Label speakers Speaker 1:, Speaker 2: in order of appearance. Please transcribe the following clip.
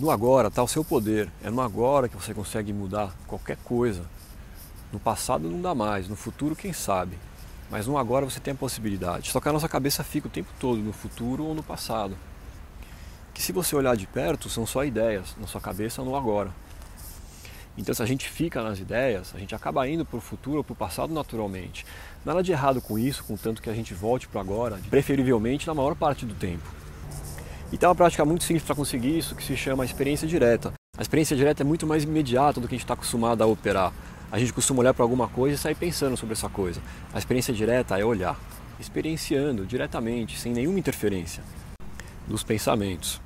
Speaker 1: No agora está o seu poder. É no agora que você consegue mudar qualquer coisa. No passado não dá mais, no futuro quem sabe. Mas no agora você tem a possibilidade. Só que a nossa cabeça fica o tempo todo no futuro ou no passado. Que se você olhar de perto são só ideias, na sua cabeça no agora. Então se a gente fica nas ideias, a gente acaba indo para o futuro ou para o passado naturalmente. Nada de errado com isso, contanto que a gente volte para agora, preferivelmente na maior parte do tempo. E tem uma prática muito simples para conseguir isso que se chama experiência direta. A experiência direta é muito mais imediata do que a gente está acostumado a operar. A gente costuma olhar para alguma coisa e sair pensando sobre essa coisa. A experiência direta é olhar, experienciando diretamente, sem nenhuma interferência dos pensamentos.